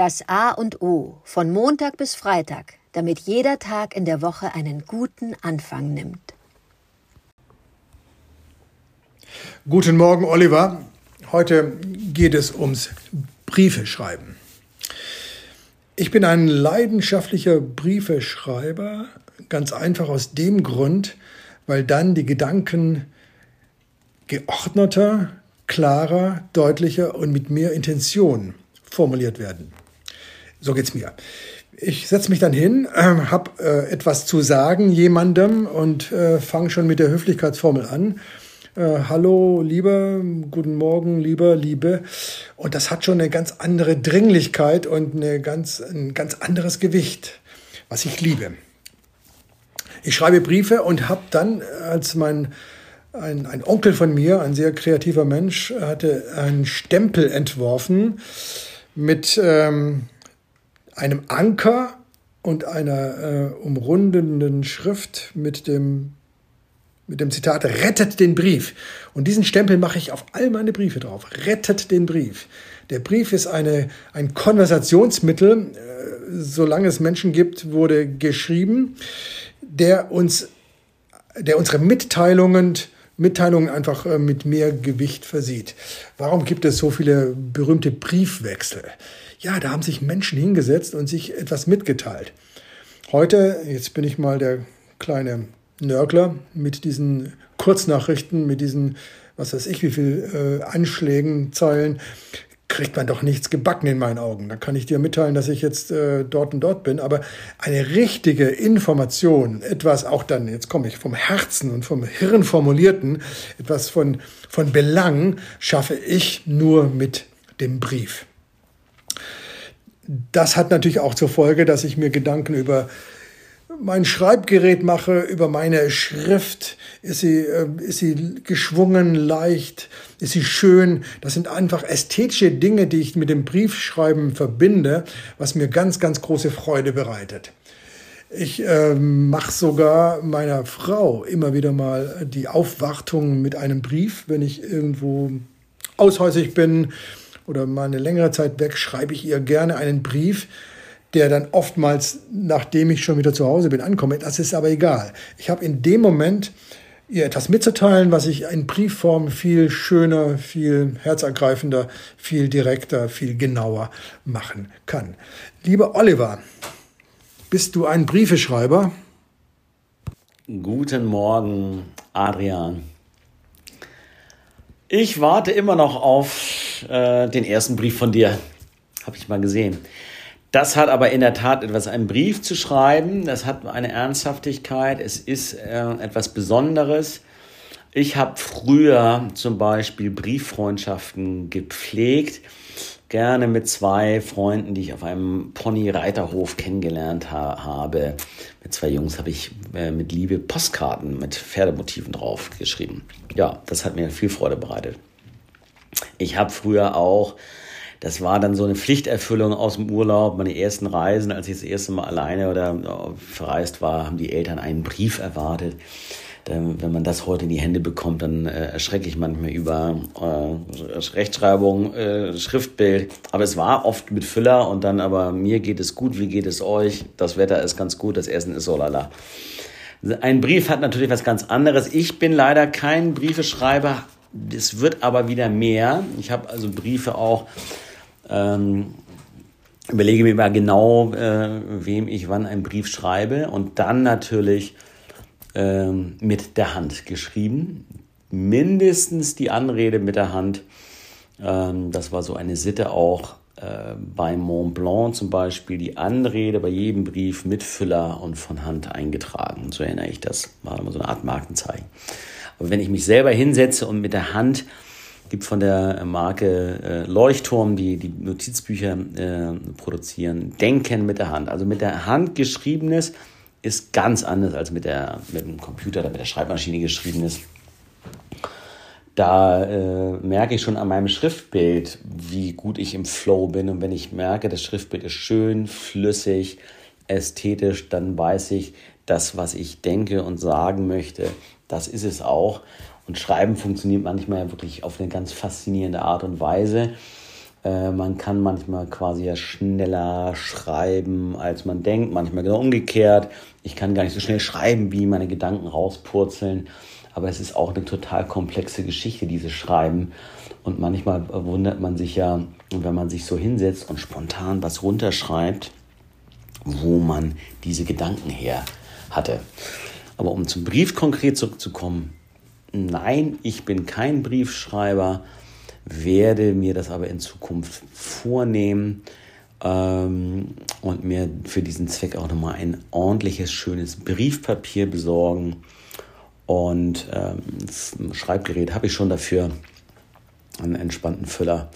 Das A und O von Montag bis Freitag, damit jeder Tag in der Woche einen guten Anfang nimmt. Guten Morgen, Oliver. Heute geht es ums Briefe schreiben. Ich bin ein leidenschaftlicher Briefeschreiber, ganz einfach aus dem Grund, weil dann die Gedanken geordneter, klarer, deutlicher und mit mehr Intention formuliert werden. So geht's mir. Ich setze mich dann hin, äh, habe äh, etwas zu sagen jemandem und äh, fange schon mit der Höflichkeitsformel an. Äh, Hallo, lieber, guten Morgen, lieber, liebe. Und das hat schon eine ganz andere Dringlichkeit und eine ganz, ein ganz anderes Gewicht, was ich liebe. Ich schreibe Briefe und habe dann, als mein ein, ein Onkel von mir, ein sehr kreativer Mensch, hatte einen Stempel entworfen mit ähm, einem Anker und einer äh, umrundenden Schrift mit dem, mit dem Zitat Rettet den Brief. Und diesen Stempel mache ich auf all meine Briefe drauf. Rettet den Brief. Der Brief ist eine, ein Konversationsmittel, äh, solange es Menschen gibt, wurde geschrieben, der uns, der unsere Mitteilungen Mitteilungen einfach äh, mit mehr Gewicht versieht. Warum gibt es so viele berühmte Briefwechsel? Ja, da haben sich Menschen hingesetzt und sich etwas mitgeteilt. Heute, jetzt bin ich mal der kleine Nörgler mit diesen Kurznachrichten, mit diesen, was weiß ich, wie viel äh, Anschlägen, Zeilen, kriegt man doch nichts gebacken in meinen Augen. Da kann ich dir mitteilen, dass ich jetzt äh, dort und dort bin. Aber eine richtige Information, etwas auch dann, jetzt komme ich vom Herzen und vom Hirn formulierten, etwas von, von Belang, schaffe ich nur mit dem Brief. Das hat natürlich auch zur Folge, dass ich mir Gedanken über mein Schreibgerät mache, über meine Schrift. Ist sie, äh, ist sie geschwungen, leicht? Ist sie schön? Das sind einfach ästhetische Dinge, die ich mit dem Briefschreiben verbinde, was mir ganz, ganz große Freude bereitet. Ich äh, mache sogar meiner Frau immer wieder mal die Aufwartung mit einem Brief, wenn ich irgendwo aushäusig bin oder mal eine längere Zeit weg, schreibe ich ihr gerne einen Brief, der dann oftmals, nachdem ich schon wieder zu Hause bin, ankomme. Das ist aber egal. Ich habe in dem Moment ihr etwas mitzuteilen, was ich in Briefform viel schöner, viel herzergreifender, viel direkter, viel genauer machen kann. Lieber Oliver, bist du ein Briefeschreiber? Guten Morgen, Adrian. Ich warte immer noch auf äh, den ersten Brief von dir. Habe ich mal gesehen. Das hat aber in der Tat etwas, einen Brief zu schreiben. Das hat eine Ernsthaftigkeit. Es ist äh, etwas Besonderes. Ich habe früher zum Beispiel Brieffreundschaften gepflegt. Gerne mit zwei Freunden, die ich auf einem Pony-Reiterhof kennengelernt ha habe. Mit zwei Jungs habe ich äh, mit Liebe Postkarten mit Pferdemotiven drauf geschrieben. Ja, das hat mir viel Freude bereitet. Ich habe früher auch das war dann so eine Pflichterfüllung aus dem Urlaub. Meine ersten Reisen, als ich das erste Mal alleine oder verreist war, haben die Eltern einen Brief erwartet. Wenn man das heute in die Hände bekommt, dann äh, erschrecke ich manchmal über äh, Rechtschreibung, äh, Schriftbild. Aber es war oft mit Füller und dann aber mir geht es gut, wie geht es euch? Das Wetter ist ganz gut, das Essen ist so lala. Ein Brief hat natürlich was ganz anderes. Ich bin leider kein Briefeschreiber. Es wird aber wieder mehr. Ich habe also Briefe auch ähm, überlege mir mal genau, äh, wem ich wann einen Brief schreibe und dann natürlich ähm, mit der Hand geschrieben. Mindestens die Anrede mit der Hand. Ähm, das war so eine Sitte auch äh, bei Mont Blanc zum Beispiel. Die Anrede bei jedem Brief mit Füller und von Hand eingetragen. So erinnere ich das. War immer so eine Art Markenzeichen. Aber wenn ich mich selber hinsetze und mit der Hand gibt von der Marke äh, Leuchtturm, die die Notizbücher äh, produzieren, Denken mit der Hand. Also mit der Hand geschriebenes ist ganz anders als mit, der, mit dem Computer oder mit der Schreibmaschine geschriebenes. Da äh, merke ich schon an meinem Schriftbild, wie gut ich im Flow bin. Und wenn ich merke, das Schriftbild ist schön, flüssig, ästhetisch, dann weiß ich, das, was ich denke und sagen möchte, das ist es auch. Und Schreiben funktioniert manchmal wirklich auf eine ganz faszinierende Art und Weise. Äh, man kann manchmal quasi ja schneller schreiben, als man denkt, manchmal genau umgekehrt. Ich kann gar nicht so schnell schreiben, wie meine Gedanken rauspurzeln. Aber es ist auch eine total komplexe Geschichte, dieses Schreiben. Und manchmal wundert man sich ja, wenn man sich so hinsetzt und spontan was runterschreibt, wo man diese Gedanken her hatte. Aber um zum Brief konkret zurückzukommen, nein, ich bin kein Briefschreiber, werde mir das aber in Zukunft vornehmen ähm, und mir für diesen Zweck auch nochmal ein ordentliches, schönes Briefpapier besorgen. Und ähm, Schreibgerät habe ich schon dafür, einen entspannten Füller.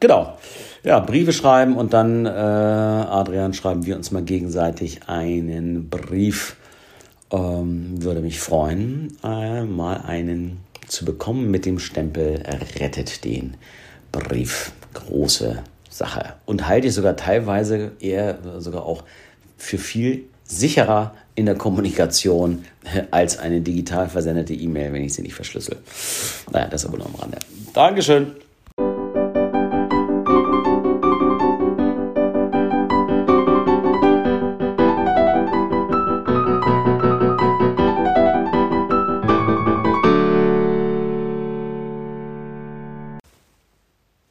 Genau, ja, Briefe schreiben und dann, äh, Adrian, schreiben wir uns mal gegenseitig einen Brief. Ähm, würde mich freuen, äh, mal einen zu bekommen mit dem Stempel rettet den Brief. Große Sache. Und halte ich sogar teilweise eher sogar auch für viel sicherer in der Kommunikation als eine digital versendete E-Mail, wenn ich sie nicht verschlüssel. Naja, das aber nur am Rande. Dankeschön.